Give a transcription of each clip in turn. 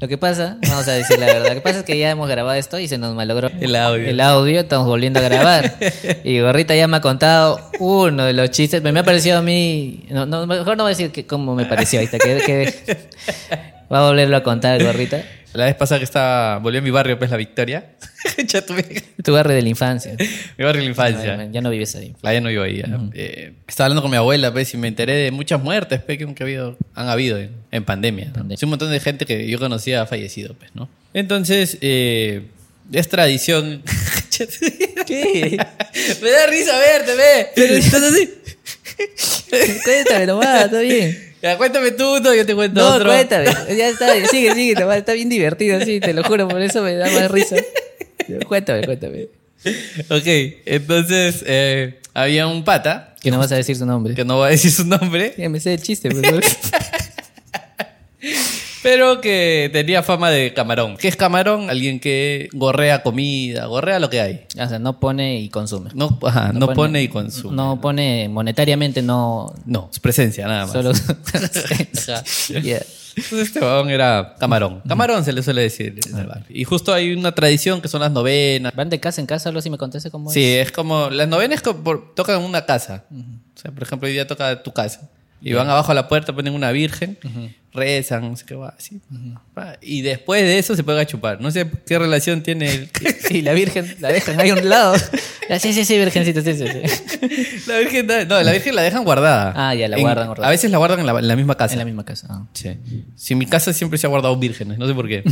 Lo que pasa, vamos a decir la verdad, lo que pasa es que ya hemos grabado esto y se nos malogró El audio. el audio, estamos volviendo a grabar. Y Gorrita ya me ha contado uno de los chistes, me, me ha parecido a mí, no, no, mejor no voy a decir que, cómo me pareció, ahí está, que, que va a volverlo a contar Gorrita. La vez pasada que estaba, volví a mi barrio, pues la Victoria. ya tuve. Tu barrio de la infancia. Mi barrio de la infancia. Ya no vives ahí. La ya no vivo ahí. Eh, estaba hablando con mi abuela, pues, y me enteré de muchas muertes, pues, que ha habido, han habido en, en pandemia. Pandemia. Sí, un montón de gente que yo conocía ha fallecido, pues, ¿no? Entonces, eh, es tradición. ¿Qué? me da risa verte, ve. Pero estás así. Cuéntame nomás, está bien. Ya, cuéntame tú, no, yo te cuento No, otro. cuéntame. Ya está, sigue, sigue, nomás, está bien divertido, sí, te lo juro, por eso me da más risa. Cuéntame, cuéntame. Ok, entonces, eh, había un pata, Que no vas a decir su nombre. que no voy a decir su nombre, Ya me sé el chiste, por favor. pero que tenía fama de camarón. ¿Qué es camarón? Alguien que gorrea comida, gorrea lo que hay. O sea, no pone y consume. No, ajá, no, pone, y consume. No pone monetariamente, no. No, su presencia nada más. Solo. Ajá. Yeah. Entonces este vagón era camarón. Camarón se le suele decir en el barrio. Y justo hay una tradición que son las novenas. Van de casa en casa, algo así me contaste cómo Sí, es como... Las novenas es tocan una casa. O sea, por ejemplo, hoy día toca tu casa. Y van abajo a la puerta, ponen una virgen, rezan, no sé qué va, así. Y después de eso se pueden a chupar. No sé qué relación tiene el-. Sí, la virgen la dejan ahí a un lado. Sí, sí, sí, virgencita, sí, sí, sí. la virgen. No, la virgen la dejan guardada. Ah, ya, la En- guardan guardada. A veces la guardan en la, en la misma casa. En la misma casa. ah. Sí. Sí, en mi casa siempre se ha guardado vírgenes, no sé por qué.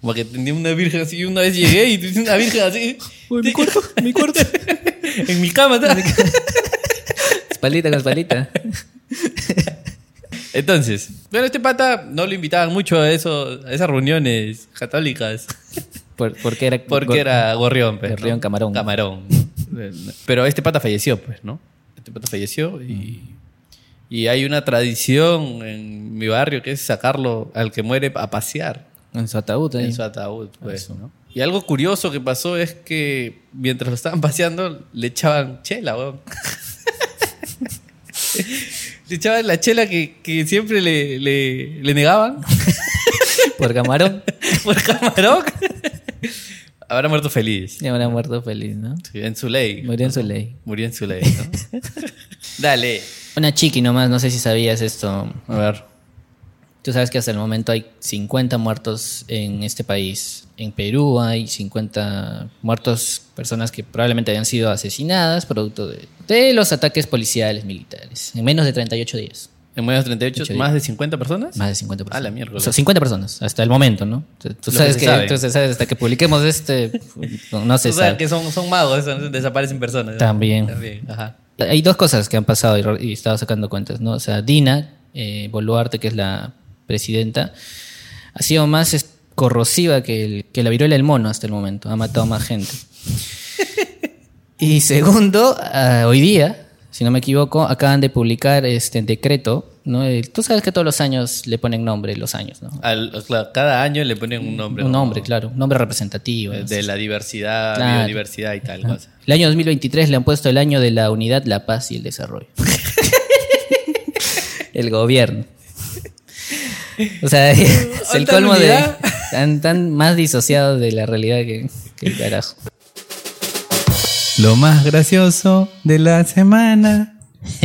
Como que tenía una virgen así, una vez llegué y tenía una virgen así. Uy, mi cuarto, mi cuarto. en mi cama. estaba. Espaldita con espaldita. Entonces, bueno, este pata no lo invitaban mucho a, eso, a esas reuniones católicas. Por- porque era. Porque era gorrión, pues, Gorrión, ¿no? camarón. Camarón. Pero este pata falleció, pues, ¿no? Este pata falleció y, y hay una tradición en mi barrio que es sacarlo al que muere a pasear. En su ataúd. ahí. en su ataúd, pues, ¿no? Y algo curioso que pasó es que mientras lo estaban paseando, le echaban chela, weón. Le echaban la chela que, que siempre le, le, le negaban Por camarón. por camarón. Habrá muerto feliz. Ya habrá muerto feliz, ¿no? Sí, en su ley. Murió en su ley. Murió en su ley, ¿no? Dale. Una chiqui nomás, no sé si sabías esto. A ver. Tú sabes que hasta el momento hay 50 muertos en este país. En Perú hay 50 muertos, personas que probablemente habían sido asesinadas producto de, de los ataques policiales militares. En menos de 38 días. En menos de 38, Ocho ¿más de 50 personas? Más de 50 personas. A la miércoles. O sea, 50 personas, hasta el momento, ¿no? Tú Lo sabes que que, tú sabes, hasta que publiquemos este, no, se O sea, sabe. que son, son magos, desaparecen personas. También. También, ajá. Hay dos cosas que han pasado y, y estaba sacando cuentas, ¿no? O sea, Dina eh, Boluarte, que es la presidenta, ha sido más corrosiva que, el- que la viruela del mono hasta el momento. Ha matado más gente. y segundo, ah, hoy día, si no me equivoco, acaban de publicar este decreto, ¿no? El- Tú sabes que todos los años le ponen nombre, los años, ¿no? Al- cada año le ponen un nombre. Un ¿no? nombre, claro, un nombre representativo. ¿no? De la diversidad, Claro. biodiversidad y tal cosa. El año 2023 le han puesto el año de la unidad, la paz y el desarrollo. el gobierno. O sea, es el ¿Otra colmo de... unidad? Tan, tan más disociados de la realidad que, que el carajo. Lo más gracioso de la semana.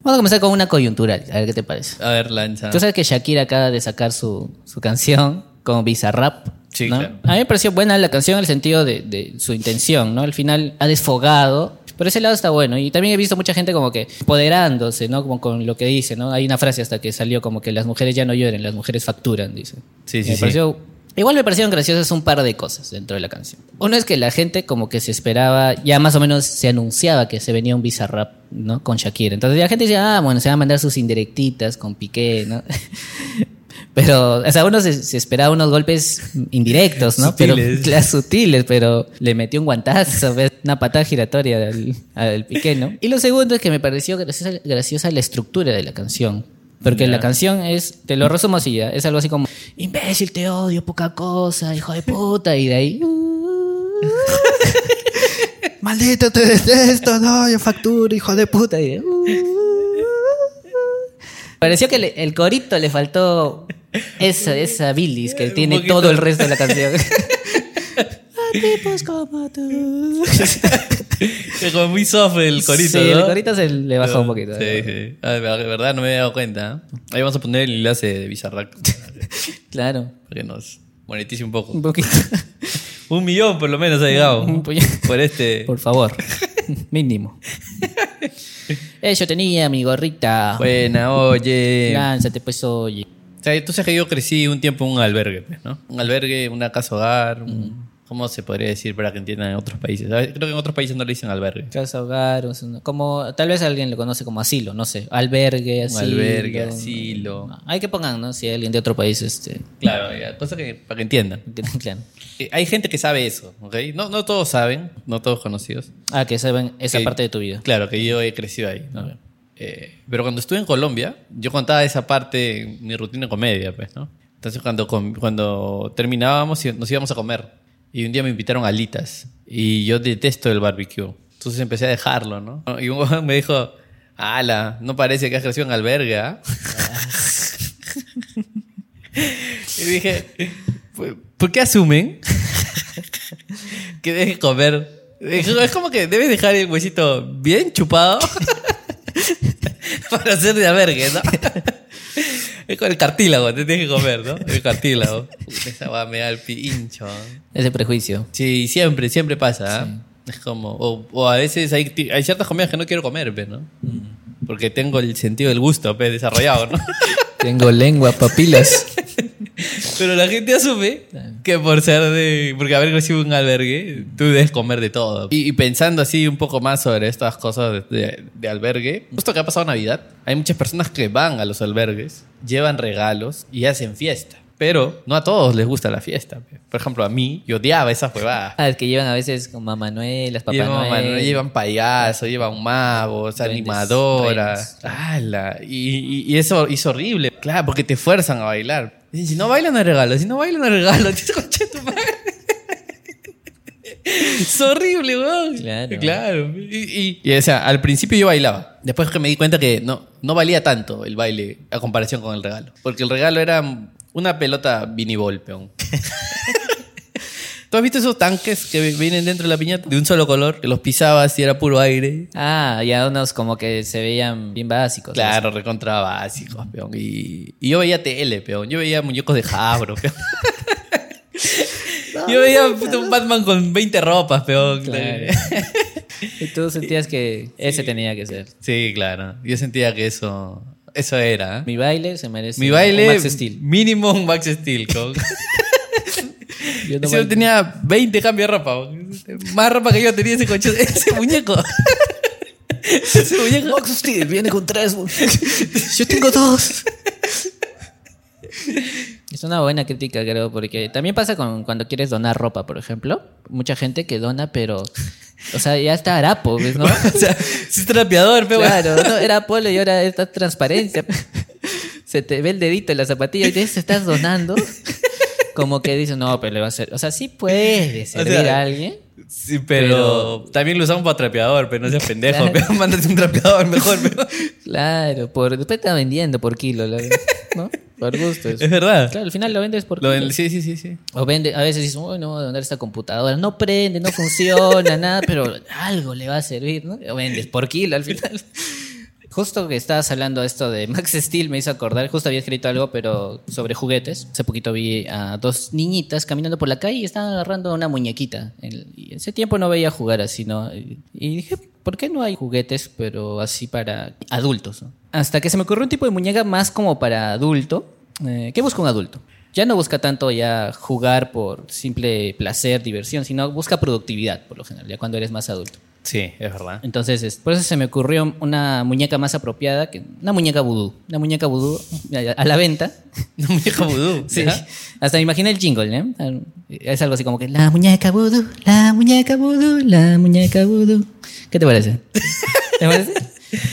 Vamos a comenzar con una coyuntural, a ver qué te parece. A ver, lanza. Tú sabes que Shakira acaba de sacar su, su canción con Bizarrap. Sí, ¿no? claro. A mí me pareció buena la canción en el sentido de, de su intención, ¿no? Al final ha desfogado. Por ese lado está bueno. Y también he visto mucha gente como que empoderándose, ¿no? Como con lo que dice, ¿no? Hay una frase hasta que salió como que las mujeres ya no lloren, las mujeres facturan, dice. Sí, sí, Me sí. pareció- Igual me parecieron graciosas un par de cosas dentro de la canción. Uno es que la gente como que se esperaba, ya más o menos se anunciaba que se venía un Bizarrap, ¿no? Con Shakira. Entonces la gente decía, ah, bueno, se van a mandar sus indirectitas con Piqué, ¿no? Pero, o sea, uno se, se esperaba unos golpes indirectos, ¿no? Sutiles. Pero, las sutiles, pero le metió un guantazo, una patada giratoria al, al Piqué, ¿no? Y lo segundo es que me pareció graciosa, graciosa la estructura de la canción. Porque Ya. la canción es, te lo resumo así ya, es algo así como, imbécil, te odio, poca cosa, hijo de puta, y de ahí... Maldito, te detesto, no, yo facturo, hijo de puta. Y de, Pareció que le- el corito le faltó Esa, esa bilis que tiene todo el resto de la canción. A tipos como tú. Es como muy soft el corito, sí, ¿no? el corito se le bajó un poquito. Sí, sí. Ah, de verdad no me había dado cuenta. ¿eh? Ahí vamos a poner el enlace de Bizarrack Claro. para que nos monetice un poco. Un poquito. Un millón por lo menos ha llegado. Por este. Por favor. Mínimo. Eh, yo tenía mi gorrita. Buena, oye. Lánzate, pues, oye. O sea, tú sabes que yo crecí un tiempo en un albergue, pues, ¿no? Un albergue, una casa hogar. un- ¿Cómo se podría decir para que entiendan en otros países? Creo que en otros países no le dicen albergue. Casa hogar, como tal vez alguien lo conoce como asilo, no sé, albergue, Un asilo. albergue, asilo. No, Hay que pongan, ¿no? Si hay alguien de otro país, este, Claro, ya, cosa que para que entiendan. claro. Eh, Hay gente que sabe eso, ¿ok? No, no todos saben, no todos conocidos. Ah, que saben esa Ok. parte de tu vida. Claro, que yo he crecido ahí. ¿no? Eh, pero cuando estuve en Colombia, yo contaba esa parte en mi rutina de comedia, pues, ¿no? Entonces cuando, cuando terminábamos nos íbamos a comer. Y un día me invitaron a alitas. Y yo detesto el barbecue. Entonces empecé a dejarlo, ¿no? Y un huevón me dijo, ala, no parece que has crecido en albergue, ¿ah?" y dije, "¿Por- ¿por qué asumen que deje comer? Es como que debes dejar el huesito bien chupado para hacer de albergue, ¿no? Es con el cartílago, te tienes que comer, ¿no? El cartílago. Puta, Esa va me da el pincho. Ese prejuicio. Sí, siempre, siempre pasa. ¿ah? Es como, o, o a veces hay, hay ciertas comidas que no quiero comer, ¿no? Porque tengo el sentido del gusto, pues, desarrollado, ¿no? Tengo lengua, papilas. Pero la gente asume que por ser de. Porque haber crecido en un albergue, tú debes comer de todo. Y, y pensando así un poco más sobre estas cosas de, de- de albergue, justo que ha pasado Navidad, hay muchas personas que van a los albergues, llevan regalos y hacen fiesta. Pero no a todos les gusta la fiesta. Por ejemplo, a mí, yo odiaba esa huevada. Ah, es que llevan a veces con Mamá Noel, las Papá Llevan, Noel. llevan payasos, llevan magos, Duendes, animadoras. Y, y- y eso es horrible. Claro, porque te fuerzan a bailar. Dicen, si no bailan, no hay regalo. Si no bailan, no hay regalo. Concha tu madre. Es horrible, weón. Claro. Claro. Y, y- y, o sea, al principio yo bailaba. Después que me di cuenta que no, no valía tanto el baile a comparación con el regalo. Porque el regalo era una pelota vinibol, peón. ¿Tú has visto esos tanques que vienen dentro de la piñata de un solo color? Que los pisabas y era puro aire. Ah, ya unos como que se veían bien básicos. Claro, recontra básicos, peón. Y, y yo veía tele, peón. Yo veía muñecos de Jabro, peón. yo veía un Batman con 20 ropas, peón. Claro. Y tú sentías que ese tenía que ser. Sí, claro. Yo sentía que eso, eso era. ¿eh? Mi baile se merece Mi un baile, Max Steel. mínimo un Max Steel. Con... Yo no tenía 20 cambios de ropa. Más ropa que yo tenía ese coche, ese muñeco. ese muñeco. Max viene con tres. Yo tengo dos. Es una buena crítica, creo, porque también pasa con cuando quieres donar ropa, por ejemplo. Mucha gente que dona, pero. O sea, ya está harapo, ¿ves, ¿no? O sea, si es trapeador, pero Claro, no, era polo y ahora está transparencia. Se te ve el dedito en la zapatilla y te estás donando. Como que dices, no, pero le va a hacer. O sea, sí puede servir sea, a alguien. Sí, pero, también lo usamos para trapeador, pero no seas pendejo. Claro. Mándate un trapeador mejor. pero- Claro, por, después te está vendiendo por kilo, ¿no? Por gusto. eso. Es verdad. Claro, al final lo vendes por Lo kilo. sí, sí, sí, sí. O vende, a veces dices, uy, no voy a vender esta computadora. No prende, no funciona, nada, pero algo le va a servir, ¿no? Lo vendes por kilo al final. Justo que estabas hablando de esto de Max Steel, me hizo acordar, justo había escrito algo, pero sobre juguetes. Hace poquito vi a dos niñitas caminando por la calle y estaban agarrando una muñequita. Y ese tiempo no veía jugar así, ¿no? Y dije, ¿por qué no hay juguetes, pero así para adultos? Hasta que se me ocurrió un tipo de muñeca más como para adulto. Eh, ¿Qué busca un adulto? Ya no busca tanto ya jugar por simple placer, diversión, sino busca productividad, por lo general, ya cuando eres más adulto. Sí, es verdad. Entonces, es- por eso se me ocurrió una muñeca más apropiada, que una muñeca vudú. Una muñeca vudú a, a la venta. Un muñeco vudú. Sí. ¿ya? Hasta me imaginé el jingle, ¿eh? Es algo así como que la muñeca vudú, la muñeca vudú, la muñeca vudú. ¿Qué te parece? ¿Te parece?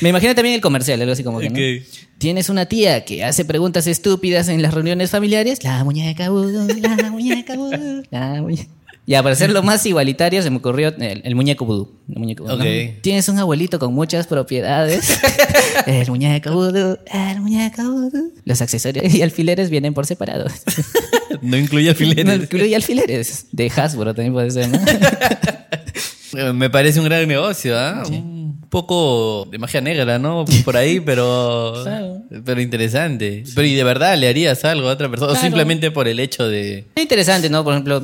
Me imaginé también el comercial, algo así como que. Tienes una tía que hace preguntas estúpidas en las reuniones familiares. La muñeca vudú, la muñeca vudú, la muñeca... Ya, para hacerlo más igualitario, se me ocurrió el, el muñeco vudú. El muñeco vudú, ¿no? Tienes un abuelito con muchas propiedades. el muñeco vudú, el muñeco vudú. Los accesorios y alfileres vienen por separado. No incluye No alfileres. incluye alfileres. De Hasbro también puede ser, ¿no? Eh, Me parece un gran negocio, ¿ah? Un poco de magia negra, ¿no? Por ahí, pero. Claro. Pero interesante. Pero ¿y de verdad le harías algo a otra persona? O simplemente por el hecho de. Es interesante, ¿no? Por ejemplo,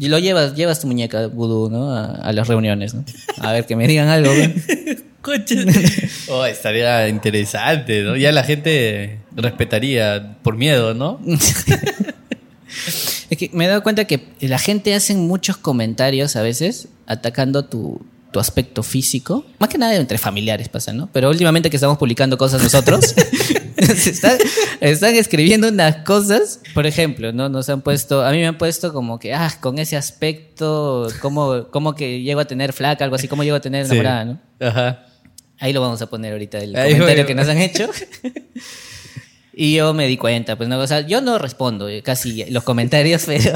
lo llevas, llevas tu muñeca vudú, ¿no? A, a las reuniones, ¿no? A ver, que me digan algo. Oh, estaría interesante, ¿no? Ya la gente respetaría por miedo, ¿no? Es que me he dado cuenta que la gente hace muchos comentarios a veces atacando tu, tu aspecto físico. Más que nada entre familiares pasa, ¿no? Pero últimamente que estamos publicando cosas nosotros, se están, están escribiendo unas cosas. Por ejemplo, ¿no? Nos han puesto, a mí me han puesto como que, ah, con ese aspecto, ¿cómo, cómo que llego a tener flaca, algo así, cómo llego a tener Sí. enamorada, ¿no? Ajá. Ahí lo vamos a poner ahorita, el Ahí comentario voy. que nos han hecho. y yo me di cuenta, pues no, o sea, yo no respondo eh, casi los comentarios, pero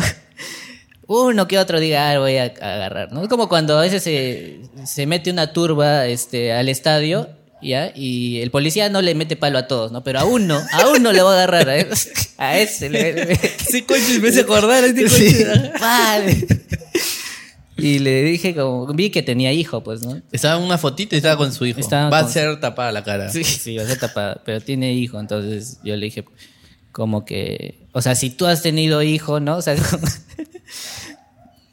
uno que otro diga, ah, voy a agarrar, ¿no? Es como cuando a veces se, se mete una turba este, al estadio, ¿ya? Y el policía no le mete palo a todos, ¿no? Pero a uno, a uno le va a agarrar, a, a ese. Le, Sí, coche, me hace acordar a este Sí, coche. vale. Y le dije, como, vi que tenía hijo, pues, ¿no? Estaba en una fotito y estaba con su hijo. Estaba Va a ser tapada la cara. Sí, sí, va a ser tapada, pero tiene hijo, entonces yo le dije como que, o sea, si tú has tenido hijo, ¿no? O sea,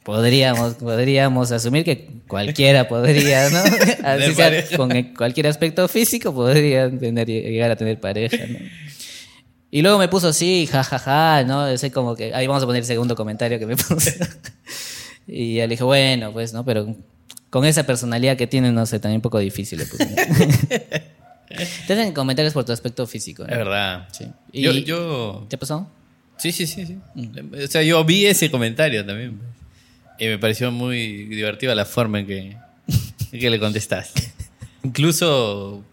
podríamos, podríamos asumir que cualquiera podría, ¿no? Así sea, con cualquier aspecto físico podría tener, llegar a tener pareja, ¿no? Y luego me puso sí, jajaja, ¿no? Ese como que, ahí vamos a poner el segundo comentario que me puso. y ya le dije, bueno, pues, ¿no? Pero con esa personalidad que tiene, no sé, también un poco difícil. ¿no? Te hacen comentarios por tu aspecto físico. ¿no? Es verdad. Sí. Yo, Y- yo. ¿Te pasó? Sí, sí, sí, sí. O sea, yo vi ese comentario también. pues. Y me pareció muy divertida la forma en que, en que le contestaste. Incluso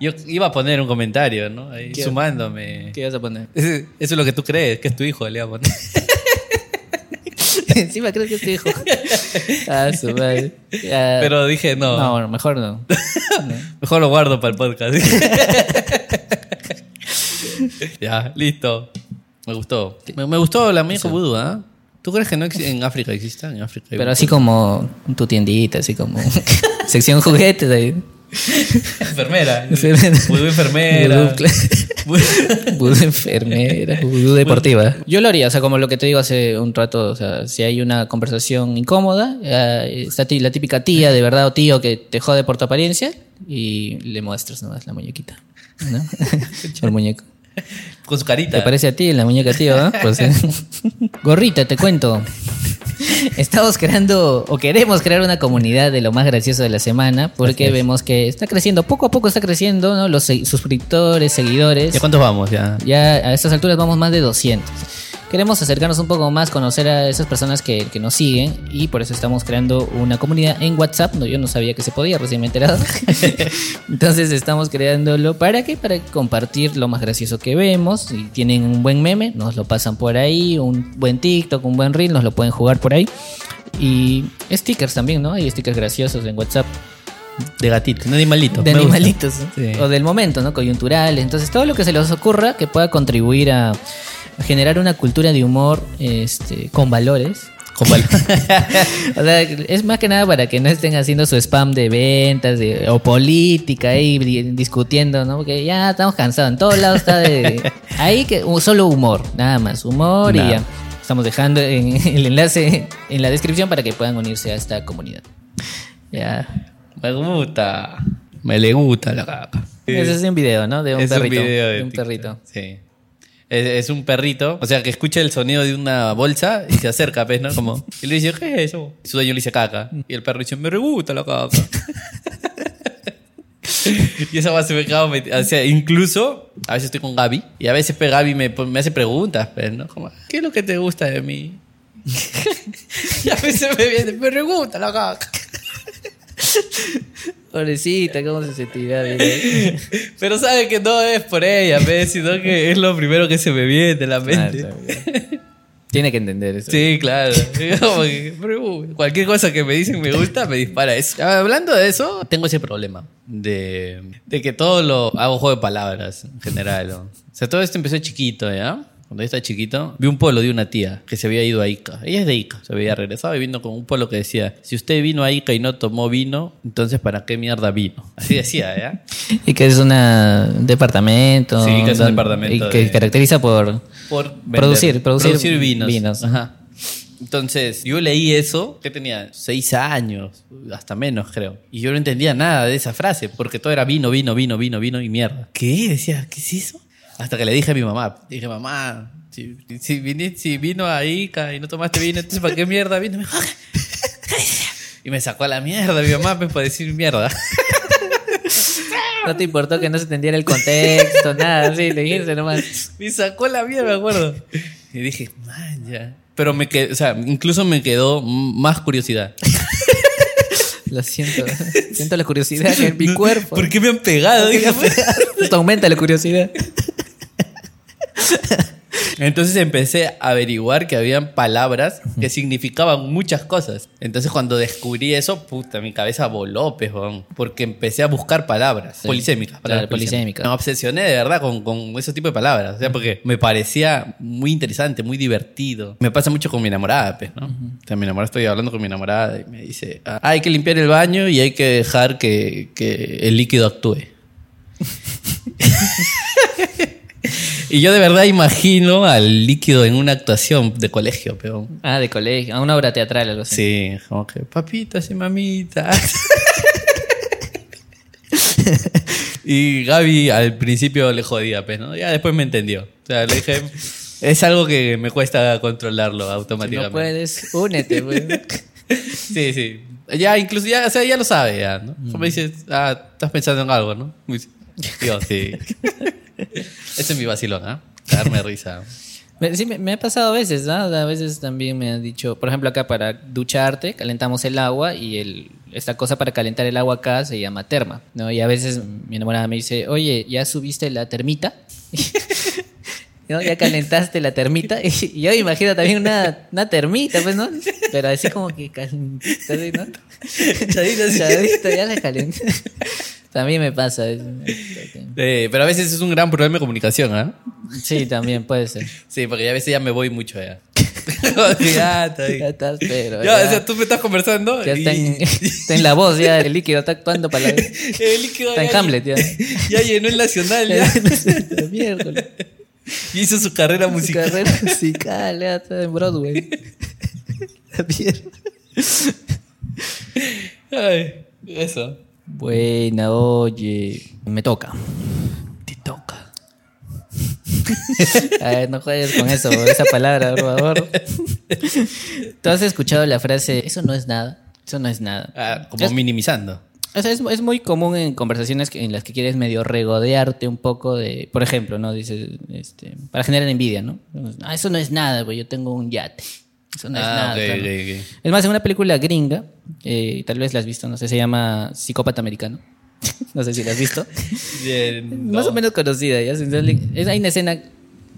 yo iba a poner un comentario, ¿no? Ahí, ¿Qué? sumándome. ¿Qué ibas a poner? Eso es lo que tú crees, que es tu hijo, le iba a poner. Encima crees que es tu hijo. ah, su madre. Pero dije, no, No, mejor no. mejor lo guardo para el podcast. ya, listo. Me gustó. Me, me gustó la muñeca vudú, ¿ah? ¿Tú crees que no exi- en África exista? En África hay Pero así como tu tiendita, así como sección juguetes ahí. Enfermera. Enfermera. Vudú enfermera. Vudú, Vudú enfermera, vudú deportiva. Yo lo haría, o sea, como lo que te digo hace un rato, o sea, si hay una conversación incómoda, eh, está ti- la típica tía de verdad o tío que te jode por tu apariencia y le muestras nomás la muñequita, ¿no? El muñeco. Con su carita. ¿Te parece a ti la muñeca tío? ah? Pues, eh. Gorrita, te cuento. Estamos creando o queremos crear una comunidad de lo más gracioso de la semana porque vemos que está creciendo, poco a poco está creciendo, ¿no? Los suscriptores, seguidores. ¿Ya cuántos vamos? Ya. Ya a estas alturas vamos más de 200. Queremos acercarnos un poco más, conocer a esas personas que, que nos siguen y por eso estamos creando una comunidad en WhatsApp. No, yo no sabía que se podía, recién me he enterado. Entonces estamos creándolo para qué? Para compartir lo más gracioso que vemos. Si tienen un buen meme, nos lo pasan por ahí. Un buen TikTok, un buen reel, nos lo pueden jugar por ahí. Y stickers también, ¿no? Hay stickers graciosos en WhatsApp. De gatito, de animalito. De animalitos. O del momento, ¿no? Coyunturales. Entonces, todo lo que se les ocurra que pueda contribuir a generar una cultura de humor este, con valores. Con val- O sea, es más que nada para que no estén haciendo su spam de ventas de, o política ahí bri- discutiendo, ¿no? Porque ya estamos cansados. En todos lados está de. Ahí que solo humor, nada más. Humor y ya. Estamos dejando en- el enlace en la descripción para que puedan unirse a esta comunidad. Ya. Me gusta. Me le gusta la caca. Ese es un video, ¿no? De un Es perrito. video de un TikTok. perrito. Sí. Es, es un perrito, o sea, que escucha el sonido de una bolsa y se acerca, ¿ves? ¿no? Como, y le dice, ¿qué es eso? Y su dueño le dice caca. Y el perro dice, me gusta la caca. y esa va se me acaba O sea, incluso, a veces estoy con Gaby y a veces pues, Gaby me, me hace preguntas, pues, ¿no? Como, ¿qué es lo que te gusta de mí? y a veces me viene, me gusta la caca. Pobrecita, cómo se sentirá. Pero sabe que no es por ella, ¿ves? Sino que es lo primero que se me viene de la mente. Tiene que entender eso. Sí, claro. Como que, pero, uh, cualquier cosa que me dicen me gusta, me dispara eso. Hablando de eso, tengo ese problema de, de que todo lo hago juego de palabras en general. ¿no? O sea, todo esto empezó chiquito, ¿ya? Cuando yo estaba chiquito, vi un polo de una tía que se había ido a Ica. Ella es de Ica, se había regresado viviendo con un polo que decía: Si usted vino a Ica y no tomó vino, entonces ¿para qué mierda vino? Así decía, ¿ya? Y que es una, un departamento. Sí, que es un departamento Y que de- caracteriza por. por Producir, producir vinos. vinos. Ajá. Entonces, yo leí eso, que tenía seis años, hasta menos creo. Y yo no entendía nada de esa frase, porque todo era vino, vino, vino, vino, vino y mierda. ¿Qué? Decía, ¿qué es eso? Hasta que le dije a mi mamá, dije, mamá, si, si, si vino a Ica y no tomaste vino, entonces ¿para qué mierda vino? Me dijo, y me sacó a la mierda mi mamá pues, para decir mierda. No te importó que no se entendiera el contexto, nada, sí, le dijiste nomás. Me sacó la mierda, me acuerdo. Y dije, man, ya. Pero me quedó, o sea, incluso me quedó más curiosidad. Lo siento, siento la curiosidad en mi cuerpo. ¿Por qué me han pegado? Dije, Esto aumenta la curiosidad. Entonces empecé a averiguar que habían palabras que significaban muchas cosas. Entonces cuando descubrí eso, puta, mi cabeza voló, pejón. Porque empecé a buscar palabras Sí. polisémicas. palabras Claro, polisémicas. Me obsesioné de verdad con, con ese tipo de palabras. O sea, porque me parecía muy interesante, muy divertido. Me pasa mucho con mi enamorada, pues, ¿no? O sea, mi enamorada, estoy hablando con mi enamorada y me dice, ah, hay que limpiar el baño y hay que dejar que, que el líquido actúe. Y yo de verdad imagino al líquido en una actuación de colegio, pero Ah, de colegio, a una obra teatral, algo así. sí, como que papitas y mamita. y Gaby al principio le jodía, pues, ¿no? Ya después me entendió. O sea, le dije, es algo que me cuesta controlarlo Si automáticamente. no puedes, únete, pues. Sí, sí. Ya, incluso ya, o sea, ya lo sabe, ya, ¿no? Mm. Me dices, ah, estás pensando en algo, ¿no? Me dice, Yo, sí. Ese es mi vacilón, ¿ah? Darme risa. Sí, me, me ha pasado a veces, ¿no? A veces también me han dicho, por ejemplo, acá para ducharte, calentamos el agua y el, esta cosa para calentar el agua acá se llama terma, ¿no? Y a veces mi enamorada me dice, oye, ¿ya subiste la termita? ¿No? ¿Ya calentaste la termita? Y yo imagino también una, una termita, pues, ¿no? Pero así como que calentita, ¿no? Chadita, ya la calenté. También me pasa. Eh, pero a veces es un gran problema de comunicación, ¿ah? Sí, también puede ser. Sí, porque a veces ya me voy mucho allá. Ya, está. Ya estás, pero. Ya, ya- o sea, tú me estás conversando Ya y está en, está en la voz, ya el líquido está actuando para la. el líquido Está en Hamlet, ya. Ya llenó el nacional, ya. Miércoles. Y hizo su carrera Su musical. carrera musical, ya está en Broadway. La mierda. Ay, eso. Buena, oye. Me toca. Te toca. A ver, no juegues con eso, esa palabra, por favor. ¿Tú has escuchado la frase, eso no es nada? Eso no es nada. Ah, como Es- minimizando. O sea, es, es muy común en conversaciones en las que quieres medio regodearte un poco de, por ejemplo, ¿no? Dices, este, para generar envidia, ¿no? Ah, eso no es nada, güey, yo tengo un yate. Eso no es ah, nada. Es más, en una película gringa, eh, tal vez la has visto, no sé, se llama Psicópata Americano. no sé si la has visto. Más o menos conocida, ¿ya? Hay una escena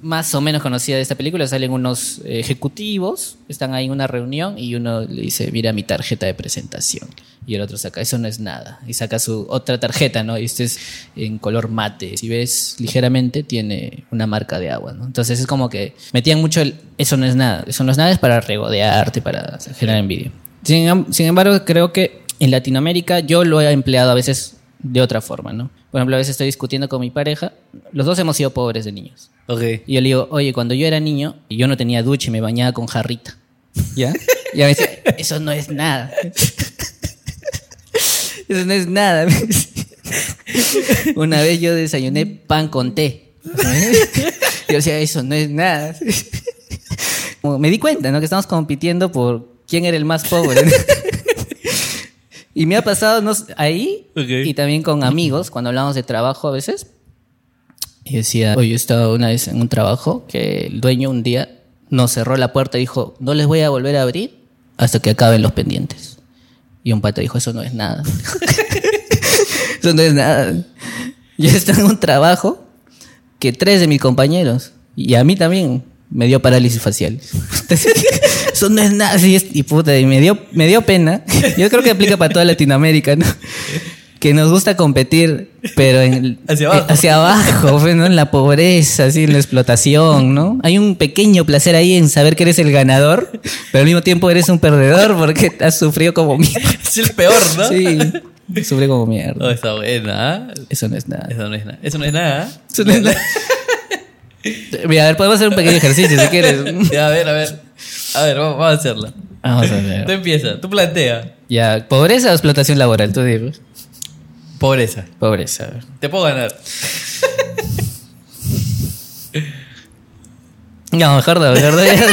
más o menos conocida de esta película. Salen unos ejecutivos, están ahí en una reunión y uno le dice, mira mi tarjeta de presentación. Y el otro saca, eso no es nada. Y saca su otra tarjeta, ¿no? Y este es en color mate. Si ves ligeramente, tiene una marca de agua, ¿no? Entonces es como que metían mucho el, eso no es nada. Eso no es nada, es para regodearte, para generar envidia. Sin embargo, creo que en Latinoamérica yo lo he empleado a veces de otra forma, ¿no? Por ejemplo, a veces estoy discutiendo con mi pareja. Los dos hemos sido pobres de niños. Ok. Y yo le digo, oye, cuando yo era niño y yo no tenía ducha y me bañaba con jarrita. ¿Ya? Y a veces, eso no es nada. Eso no es nada. Una vez yo desayuné pan con té. Yo decía, eso no es nada. Como me di cuenta, ¿no? Que estamos compitiendo por quién era el más pobre. Y me ha pasado no ahí Ok. y también con amigos, cuando hablamos de trabajo a veces. Y decía, oye, yo estaba una vez en un trabajo que el dueño un día nos cerró la puerta y dijo, no les voy a volver a abrir hasta que acaben los pendientes. Y un pata dijo, eso no es nada. eso no es nada. Yo estaba en un trabajo que tres de mis compañeros, y a mí también, me dio parálisis facial. Eso no es nada. y puta, y me dio, me dio pena. Yo creo que aplica para toda Latinoamérica, ¿no? Que nos gusta competir, pero en, Hacia abajo. eh, hacia abajo, pues, ¿no? En la pobreza, así, en la explotación, ¿no? Hay un pequeño placer ahí en saber que eres el ganador, pero al mismo tiempo eres un perdedor porque has sufrido como mierda. Es el peor, ¿no? Sí, sufrí como Oh, mierda. está buena. ¿ah? Eso no es nada. Eso no es nada. Eso no es nada. Eso no es nada. Mira, a ver, podemos hacer un pequeño ejercicio si quieres. Ya, a ver, a ver. A ver, vamos, vamos a hacerla. Vamos a Tú ver. empieza, tú plantea. Ya, pobreza o explotación laboral, tú dices. Pobreza. Pobreza. a ver. Te puedo ganar. No, mejor no, mejor no. ya.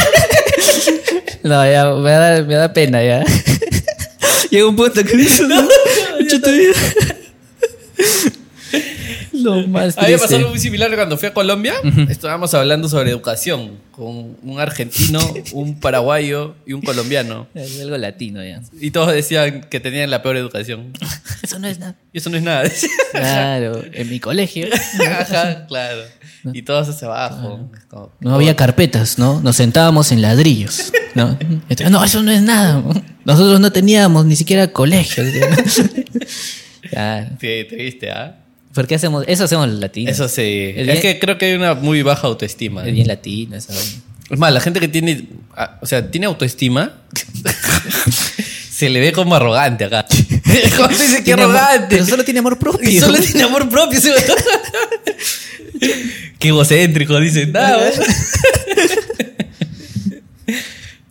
No, ya, me da, me da pena ya. Llega un punto que dices, no, yo te Lo más A mí me pasó triste. algo muy similar cuando fui a Colombia. Estábamos hablando sobre educación con un argentino, un paraguayo y un colombiano. Es algo latino ya. Y todos decían que tenían la peor educación. Eso no es nada. Y eso no es nada. Claro, en mi colegio Ajá, claro. Y todos hacia abajo. Como- no había carpetas, ¿no? Nos sentábamos en ladrillos, ¿no? Entonces, no, eso no es nada. Nosotros no teníamos ni siquiera colegio. Claro. Sí, triste, ¿ah? ¿Por qué hacemos? Eso hacemos los latinos. Eso sí. Es Es, bien- que creo que hay una muy baja autoestima. Es bien latino vaina. Es más, la gente que tiene, ah, o sea, tiene autoestima, se le ve como arrogante acá. Como dice que amor- arrogante. pero solo tiene amor propio. Y solo tiene amor propio. Qué egocéntrico, dicen. Nada.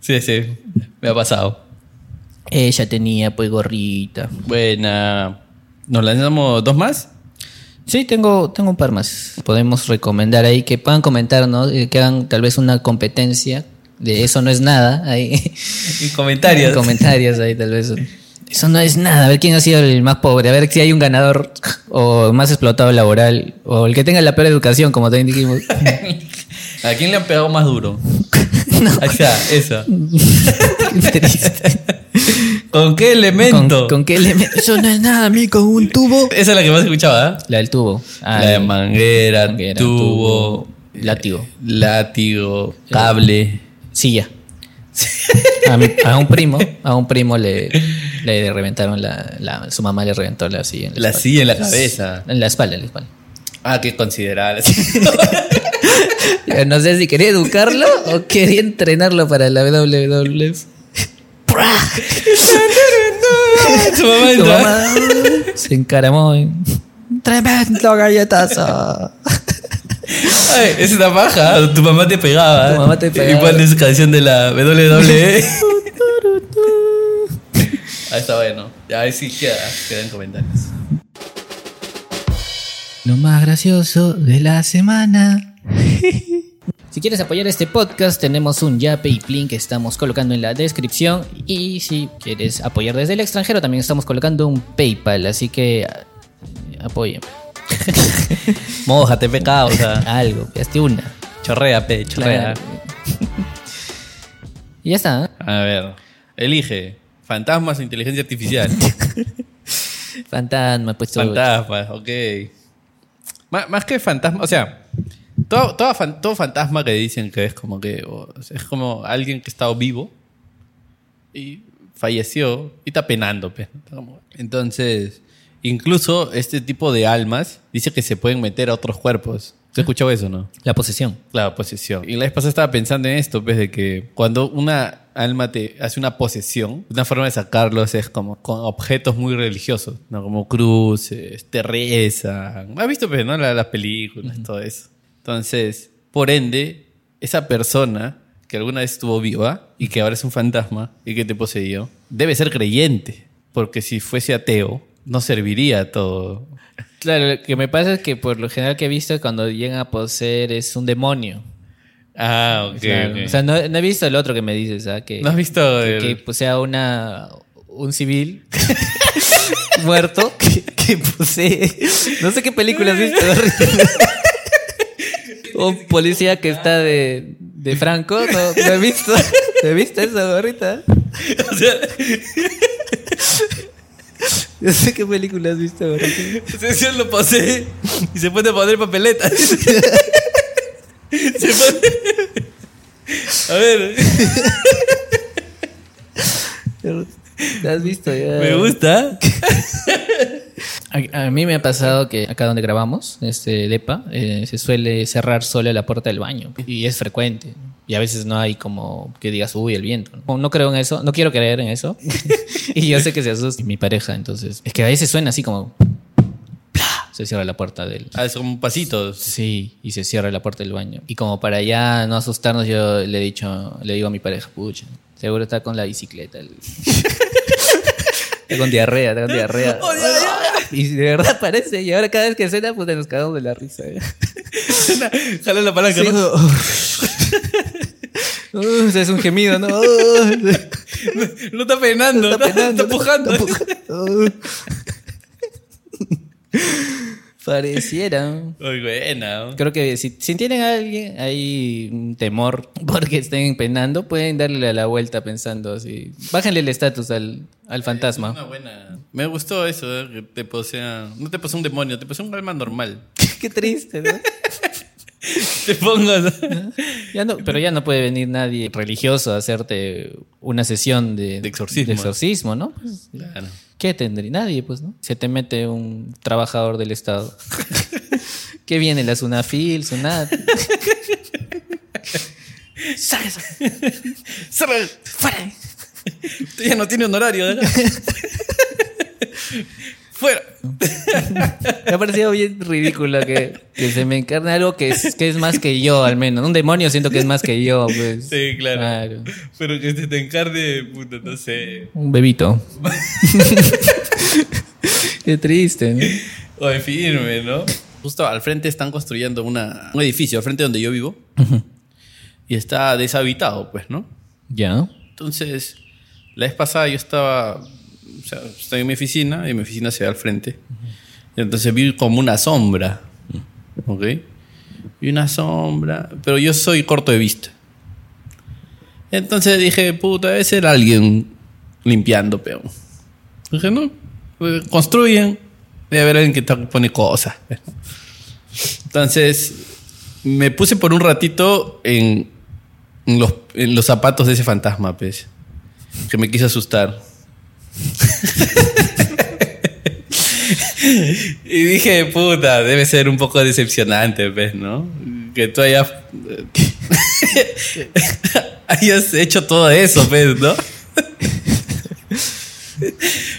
Sí, sí. Me ha pasado. Ella tenía pues gorrita. Buena. ¿Nos lanzamos dos más? Sí, tengo, tengo un par más. Podemos recomendar ahí que puedan comentar, ¿no? Eh, Que hagan tal vez una competencia de eso no es nada. Ahí. En comentarios. comentarios ahí tal vez. Eso no es nada. A ver quién ha sido el más pobre. A ver si hay un ganador o más explotado laboral. O el que tenga la peor educación, como también dijimos. ¿A quién le han pegado más duro? Ahí está, esa. Qué triste. ¿Con qué ¿Con, elemento? con qué elemento? Eso no es nada, a mí con un tubo. Esa es la que más escuchaba, ¿ah? La del tubo. Ah, la de el- manguera, manguera, tubo, látigo. látigo, cable. Silla. A, mi- a un primo, a un primo le, le reventaron la, la- Su mamá le reventó la silla. En la, La espalda. silla en la cabeza. En la espalda, en la espalda. Ah, qué considerable. No sé si quería educarlo o quería entrenarlo para la WWF. Su mamá Su mamá se encaramó. y, Tremendo galletazo. Ay, es una paja. Tu mamá te pegaba. Tu mamá te pegaba. Canción de la WWE. Ahí está bueno. Ya, ahí sí queda. Queda en comentarios. Lo más gracioso de la semana. Si quieres apoyar este podcast, tenemos un Yape y Plin que estamos colocando en la descripción. Y si quieres apoyar desde el extranjero, también estamos colocando un PayPal. Así que ah, apoyen. Mójate, pecado. O sea, Algo, hazte una. chorrea, pe, chorrea. Claro. Y ya está. ¿eh? A ver. Elige. Fantasmas o inteligencia artificial. Fantasma, pues. Fantasmas, ok. Má- Más, que fantasma, o sea, todo, todo, fan- todo fantasma que dicen que es como que o sea, es como alguien que estaba vivo y falleció y está penando. como- Entonces, incluso este tipo de almas dice que se pueden meter a otros cuerpos. ¿Se escuchado eso, no? La posesión. La posesión. Y la vez pasada estaba pensando en esto, pues, de que cuando una alma te hace una posesión, una forma de sacarlos es como con objetos muy religiosos, ¿no? Como cruces, te rezan. ¿Has visto, pues, no? La- las películas, todo eso. Entonces, por ende, esa persona que alguna vez estuvo viva y que ahora es un fantasma y que te poseyó, debe ser creyente. Porque si fuese ateo, no serviría todo. Claro, lo que me pasa es que por lo general que he visto cuando llegan a poseer es un demonio. Ah, ok. Claro. ok. O sea, no, no he visto el otro que me dices, ¿ah? Que, ¿No has visto que, el- que posea una un civil muerto que, que posee. No sé qué película has visto. un policía que está de, de Franco. No, no he visto. ¿No he visto eso ahorita? O sea, No sé qué película has visto ahorita. César lo posee y se pone a poner papeletas. se pone... A ver, ¿Te has visto ya? me gusta. A, a mí me ha pasado que acá donde grabamos, este DEPA, eh, se suele cerrar solo la puerta del baño. Y es frecuente. Y a veces no hay como que digas, uy, el viento. No, No creo en eso, no quiero creer en eso. y yo sé que se asusta mi pareja, entonces. Es que a veces suena así como. Se cierra la puerta del. Ah, son pasitos. Sí, y se cierra la puerta del baño. Y como para ya no asustarnos, yo le he dicho, le digo a mi pareja, pucha, seguro está con la bicicleta. el- está con diarrea, está con diarrea. y de verdad parece, y ahora cada vez que suena, pues nos cagamos de la risa. ¿eh? Jala la palanca, Sí, ¿no? Uh, es un gemido, ¿no? No está penando, está, penando, está pujando. está pujando. Pareciera. Muy buena. Creo que si, si tienen a alguien ahí un temor porque estén penando, pueden darle la vuelta pensando así. Bájenle el estatus al, al fantasma. Una buena. Me gustó eso, ¿eh? que te posea. No te posee un demonio, te posee un alma normal. Qué triste, ¿no? Te. Ya no, pero ya no puede venir nadie religioso a hacerte una sesión de, De exorcismo. de exorcismo, ¿no? Pues, Claro. ¿Qué tendría? Nadie, pues, ¿no? Se te mete un trabajador del Estado. ¿Qué viene? La Sunafil, Sunat. ¡Sale, sale! ¡Fuera! Ya no tiene honorario, ¿verdad? ¡Fuera! Me ha parecido bien ridículo que, que se me encarne algo que es, que es más que yo, al menos. Un demonio siento que es más que yo, pues. Sí, claro. Pero que se te encarne, puta, no sé. Un bebito. Qué triste, ¿no? O de firme, ¿no? Justo al frente están construyendo una, un edificio, al frente donde yo vivo. Y está deshabitado, pues, ¿no? Ya. Entonces, la vez pasada yo estaba, o sea, estoy en mi oficina y mi oficina se ve al frente. Y entonces vi como una sombra, ¿ok? Vi una sombra, pero yo soy corto de vista. Entonces dije, puta, debe ser alguien limpiando, pero. Dije, no, pues, construyen, debe haber alguien que te pone cosas. Entonces, me puse por un ratito en, en los, en los zapatos de ese fantasma, pues. Que me quiso asustar. y dije, puta, debe ser un poco decepcionante, pues, ¿no? Que tú hayas. hayas hecho todo eso, pues, ¿no?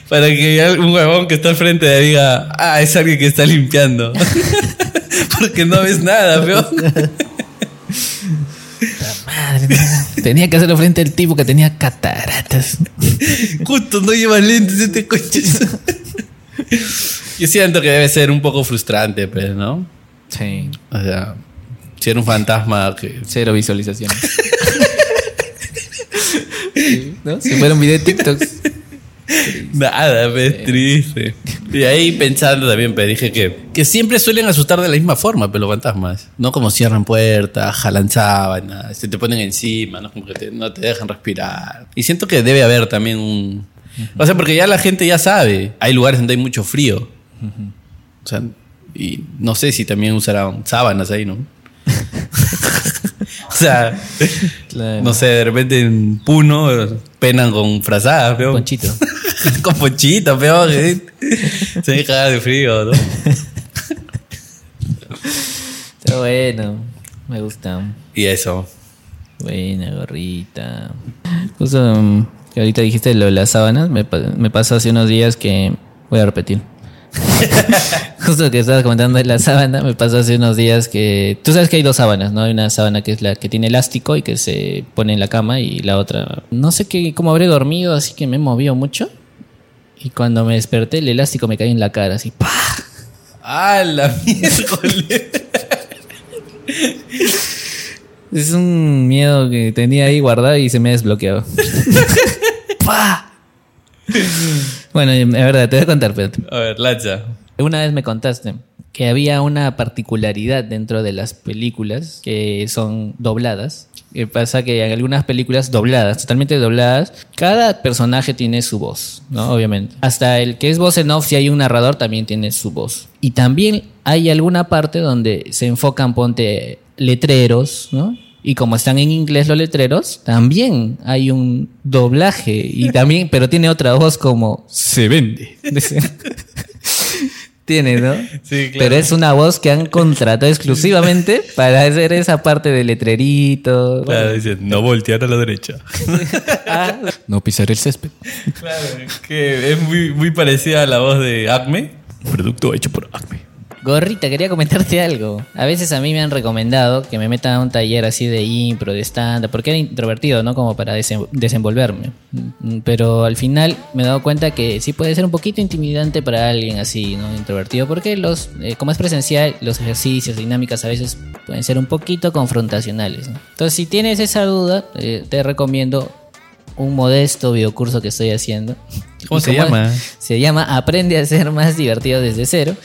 Para que un huevón que está al frente diga, ah, es alguien que está limpiando. Porque no ves nada, peor. Madre Tenía que hacerlo frente al tipo que tenía cataratas. Justo no lleva lentes este coche. Yo siento que debe ser un poco frustrante, pero, ¿no? Sí. O sea, si era un fantasma que... Cero visualizaciones. ¿No? Si fuera un video de TikTok. Nada, pues, triste. Y ahí pensando también, pero dije que, que siempre suelen asustar de la misma forma, pero los fantasmas. No como cierran puertas, jalan sábanas, se te ponen encima, ¿no? Como que te- no te dejan respirar. Y siento que debe haber también un... O sea, porque ya la gente ya sabe. Hay lugares donde hay mucho frío. O sea, y no sé si también usarán sábanas ahí, ¿no? o sea, Claro. no sé, de repente en Puno penan con frazadas, peor. Con ponchito, peor. ¿eh? Se deja de frío, ¿no? Pero bueno, me gusta. Y eso. Buena gorrita. Justo um, que ahorita dijiste lo de las sábanas, me, me pasó hace unos días que... Voy a repetir. Justo que estabas comentando de la sábana, me pasó hace unos días que... Tú sabes que hay dos sábanas, ¿no? Hay una sábana que es la que tiene elástico y que se pone en la cama y la otra... No sé qué, cómo habré dormido, así que me he movido mucho. Y cuando me desperté, el elástico me cayó en la cara, así... ¡pah! ¡Ah, la miércoles! Es un miedo que tenía ahí guardado y se me ha desbloqueado. ¡Pah! bueno, es verdad, te voy a contar, espérate. A ver, lanza. Una vez me contaste que había una particularidad dentro de las películas que son dobladas. Que pasa que en algunas películas dobladas, totalmente dobladas, cada personaje tiene su voz, ¿no? Obviamente. Hasta el que es voz en off, si hay un narrador, también tiene su voz. Y también hay alguna parte donde se enfocan, ponte, letreros, ¿no? Y como están en inglés los letreros, también hay un doblaje y también, pero tiene otra voz como se vende. tiene, ¿no? Sí, claro. Pero es una voz que han contratado exclusivamente para hacer esa parte de letrerito. Claro, dice, no voltear a la derecha. Ah, no pisar el césped. Claro, que es muy, muy parecida a la voz de Acme. Producto hecho por Acme. Gorrita, quería comentarte algo. A veces a mí me han recomendado que me meta a un taller así de impro, de stand porque era introvertido, ¿no? Como para desen- desenvolverme. Pero al final me he dado cuenta que sí puede ser un poquito intimidante para alguien así, ¿no? Introvertido, porque los, eh, como es presencial, los ejercicios, dinámicas a veces pueden ser un poquito confrontacionales, ¿no? Entonces, si tienes esa duda, eh, te recomiendo un modesto videocurso que estoy haciendo. ¿Cómo se llama? Se llama Aprende a ser más divertido desde cero.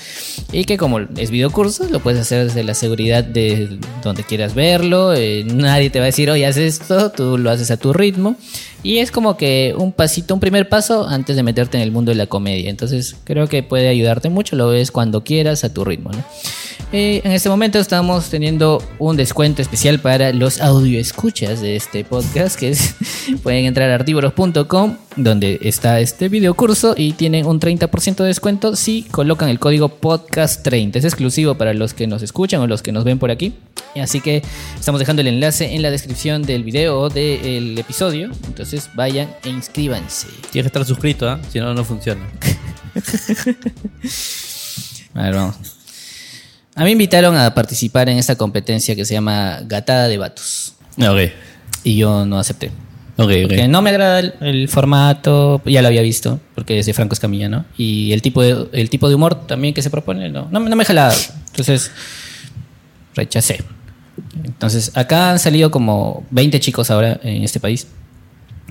Y que como es videocurso, lo puedes hacer desde la seguridad de donde quieras verlo. eh, nadie te va a decir, oye, haz esto, tú lo haces a tu ritmo. Y es como que un pasito, un primer paso antes de meterte en el mundo de la comedia. Entonces creo que puede ayudarte mucho, lo ves cuando quieras a tu ritmo. ¿no? Eh, en este momento estamos teniendo un descuento especial para los audio escuchas de este podcast, que es, pueden entrar a artívoros.com, donde está este video curso y tienen un 30% de descuento si colocan el código podcast30. Es exclusivo para los que nos escuchan o los que nos ven por aquí. Así que estamos dejando el enlace en la descripción del video o del episodio. Entonces vayan e inscríbanse. Tienes que estar suscrito, ¿ah? Si no, no funciona. A ver, vamos. A mí me invitaron a participar en esta competencia que se llama Gatada de Vatos. Ok. Y yo no acepté. Ok, Porque ok. no me agrada el, el formato, ya lo había visto, porque es de Franco Escamilla, ¿no? Y el tipo de, el tipo de humor también que se propone, no, no, me- no me jalaba. Entonces, rechacé. Entonces, acá han salido como 20 chicos ahora en este país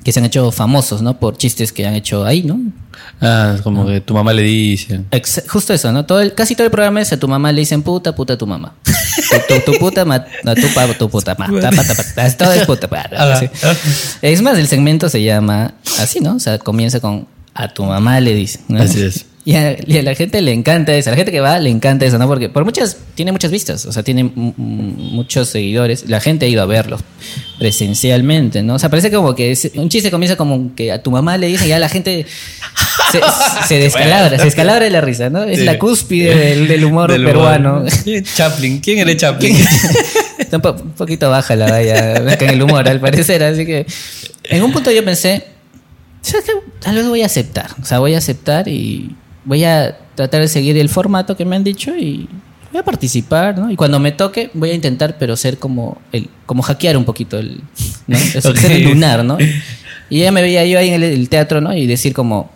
que se han hecho famosos, ¿no? Por chistes que han hecho ahí, ¿no? Ah, como que tu mamá le dice. Ex- justo eso, ¿no? Todo el, casi todo el programa es a tu mamá le dicen puta, puta tu mamá. Tu, tu- tu puta, ma- tu pa, tu puta, ma, ta, pa, ta, pa, ta, todo es puta. así. Es más, el segmento se llama así, ¿no? O sea, comienza con a tu mamá le dicen. ¿no? Así es. Y a, y a la gente le encanta eso, a la gente que va le encanta eso, ¿no? Porque por muchas, tiene muchas vistas, o sea, tiene muchos seguidores, la gente ha ido a verlos presencialmente, ¿no? O sea, parece como que es- un chiste comienza como que a tu mamá le dicen y ya la gente se, se descalabra, se descalabra de la risa, ¿no? Es Sí. la cúspide del, del humor Del peruano. humor. Chaplin. ¿Quién eres Chaplin? Está un, po- un poquito baja la valla en el humor, al parecer. Así que en un punto yo pensé, ¿sabes qué? Tal vez voy a aceptar. O sea, voy a aceptar y voy a tratar de seguir el formato que me han dicho y voy a participar, ¿no? Y cuando me toque, voy a intentar, pero ser como el, como hackear un poquito el, ser el lunar, ¿no? Y ya me veía yo ahí en el, el teatro, ¿no? Y decir como,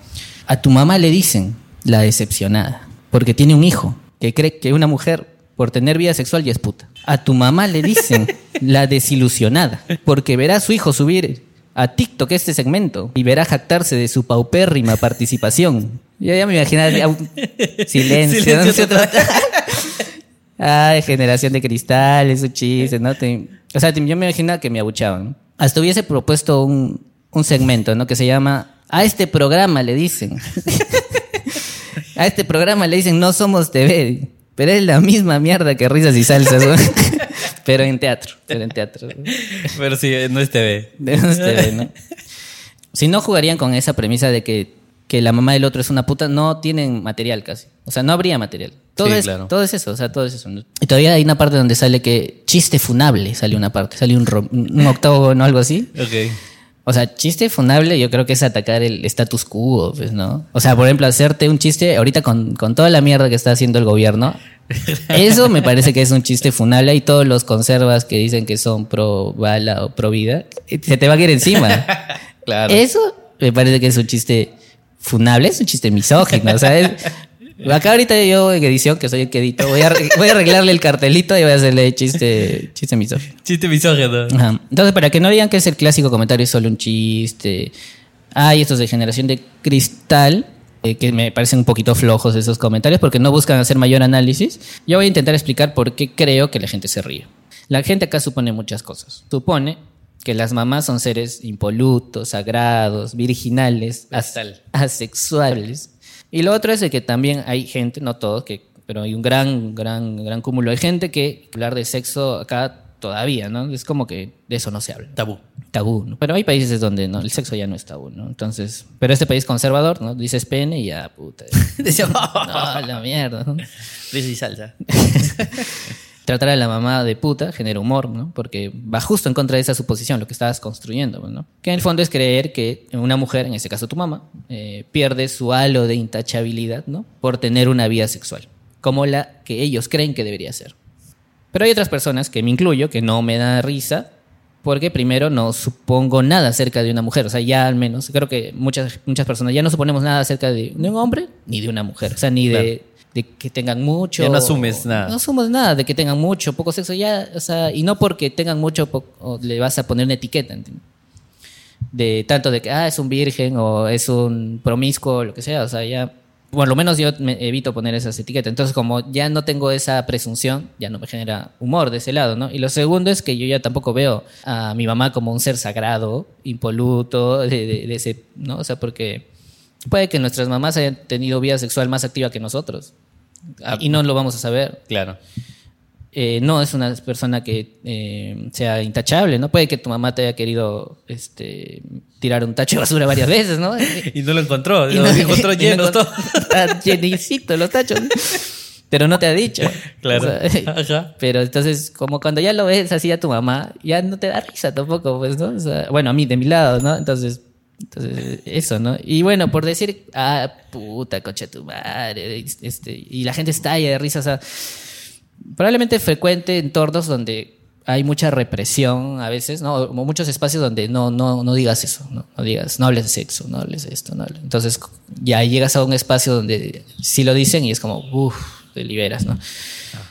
a tu mamá le dicen la decepcionada, porque tiene un hijo que cree que una mujer por tener vida sexual ya es puta. A tu mamá le dicen la desilusionada, porque verá a su hijo subir a TikTok este segmento y verá jactarse de su paupérrima participación. Yo ya me imaginaba silencio. Silencio ¿no? Ay, generación de cristales, su chiste, ¿no? Te- o sea, te- yo me imaginaba que me abuchaban. ¿no? Hasta hubiese propuesto un, un segmento, ¿no? Que se llama A este programa le dicen. A este programa le dicen No somos TV. Pero es la misma mierda que risas y salsas, ¿no? Pero en teatro, pero en teatro. Pero sí, no es TV. De los TV, ¿no? Si no jugarían con esa premisa de que, que la mamá del otro es una puta, no tienen material casi. O sea, no habría material. Todo, Sí, es, claro. todo es eso, o sea, todo es eso. Y todavía hay una parte donde sale que chiste funable, sale una parte, sale un, un octavo o algo así. Ok. O sea, chiste funable yo creo que es atacar el status quo, pues, ¿no? O sea, por ejemplo, hacerte un chiste ahorita con, con toda la mierda que está haciendo el gobierno. Eso me parece que es un chiste funable y todos los conservas que dicen que son pro bala o pro vida, se te va a ir encima. Claro. Eso me parece que es un chiste funable, es un chiste misógino. O sea, es- acá ahorita yo en edición, que soy el que edito, voy a, voy a arreglarle el cartelito y voy a hacerle chiste, chiste misógino. Chiste misógino. Ajá. Entonces, para que no digan que es el clásico comentario, es solo un chiste. Hay estos de generación de cristal, eh, que me parecen un poquito flojos esos comentarios porque no buscan hacer mayor análisis. Yo voy a intentar explicar por qué creo que la gente se ríe. La gente acá supone muchas cosas. Supone que las mamás son seres impolutos, sagrados, virginales, as- asexuales. Y lo otro es que también hay gente, no todos, que, pero hay un gran, gran, gran cúmulo de gente que hablar de sexo acá todavía, ¿no? Es como que de eso no se habla. Tabú. Tabú, ¿no? Pero hay países donde no, el sexo ya no es tabú, ¿no? Entonces, pero este país conservador, ¿no? Dices pene y ya, puta. Decía, No, la mierda, y salsa. Tratar a la mamá de puta genera humor, ¿no? Porque va justo en contra de esa suposición, lo que estabas construyendo, ¿no? Que en el fondo es creer que una mujer, en este caso tu mamá, eh, pierde su halo de intachabilidad, ¿no? Por tener una vida sexual, como la que ellos creen que debería ser. Pero hay otras personas, que me incluyo, que no me da risa, porque primero no supongo nada acerca de una mujer. O sea, ya al menos, creo que muchas, muchas personas ya no suponemos nada acerca de, de un hombre ni de una mujer. O sea, ni de, de que tengan mucho. Ya no asumes nada. No asumes nada de que tengan mucho, poco sexo. Ya, o sea, y no porque tengan mucho, poco, le vas a poner una etiqueta, ¿entiendes? De tanto de que, ah, es un virgen o es un promiscuo, lo que sea. O sea, ya bueno, lo menos yo me evito poner esas etiquetas. Entonces, como ya no tengo esa presunción, ya no me genera humor de ese lado, ¿no? Y lo segundo es que yo ya tampoco veo a mi mamá como un ser sagrado, impoluto, de, de- de ese, ¿no? O sea, porque puede que nuestras mamás hayan tenido vida sexual más activa que nosotros. Ah. Y no lo vamos a saber. Claro. Eh, no es una persona que eh, sea intachable, ¿no? Puede que tu mamá te haya querido este, tirar un tacho de basura varias veces, ¿no? Y no lo encontró. Y lo encontró lleno todo. Está llenecito los tachos. Pero no te ha dicho. Claro. O sea, Ajá. pero entonces, como cuando ya lo ves así a tu mamá, ya no te da risa tampoco, pues, ¿no? O sea, bueno, a mí, de mi lado, ¿no? Entonces, entonces eso, ¿no? Y bueno, por decir, ah, puta, concha de tu madre, este, y la gente estalla de risa, o sea, probablemente frecuente entornos donde hay mucha represión a veces, ¿no? O muchos espacios donde no, no, no digas eso, ¿no? No digas, no hables de sexo, no hables de esto, no hables. Entonces ya llegas a un espacio donde sí lo dicen y es como, uff, te liberas, ¿no?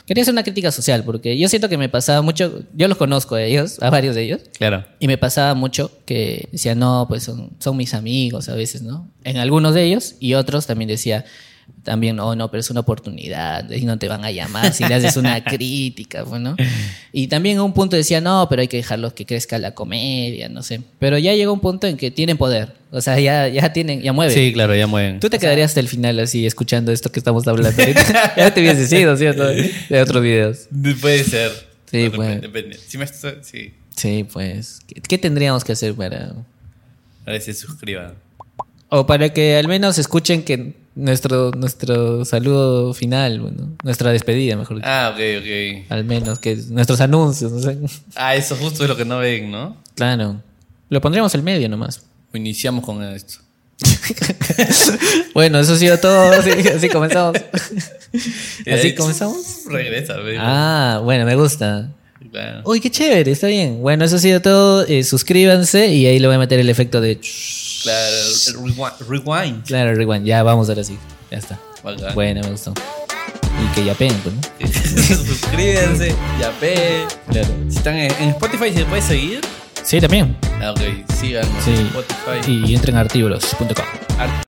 Quería hacer una crítica social porque yo siento que me pasaba mucho, yo los conozco a ellos, a varios de ellos, Claro. y me pasaba mucho que decía, no, pues son, son mis amigos a veces, ¿no? En algunos de ellos y otros también decía, también, no, no, pero es una oportunidad y no te van a llamar si le haces una crítica, pues, ¿no? Y también a un punto decía, no, pero hay que dejarlos que crezca la comedia, no sé. Pero ya llegó un punto en que tienen poder, o sea, ya, ya tienen, ya mueven. Sí, claro, ya mueven. Tú te quedarías hasta el final así escuchando esto que estamos hablando ahorita. ya te hubieses ido, ¿cierto? De otros videos. Puede ser. Sí, Depende. Si me estoy- sí. Sí, pues. ¿Qué, qué tendríamos que hacer para.? A ver si se suscriban. O para que al menos escuchen que nuestro, nuestro saludo final, bueno, nuestra despedida, mejor dicho. Ah, ok, ok. Al menos, que nuestros anuncios, no sé. Ah, eso justo es lo que no ven, ¿no? Claro. Lo pondríamos al medio nomás. Iniciamos con esto. Bueno, eso ha sido todo. Así, así comenzamos. ¿Así comenzamos? Regresa, ve. Ah, bueno, me gusta. Claro. Uy, qué chévere, está bien. Bueno, eso ha sido todo. Eh, suscríbanse y ahí le voy a meter el efecto de. Claro, rewind. Claro, rewind. Ya, vamos ahora sí. Ya está. Bacán. Bueno, me gustó. Y que ya peguen, pues, ¿no? Suscríbanse, ya pe. Claro. Si están en, en Spotify, ¿se puede seguir? Sí, también. Ah, ok, síganos Sí. en Spotify. Y entren a artíbulos.com. Art-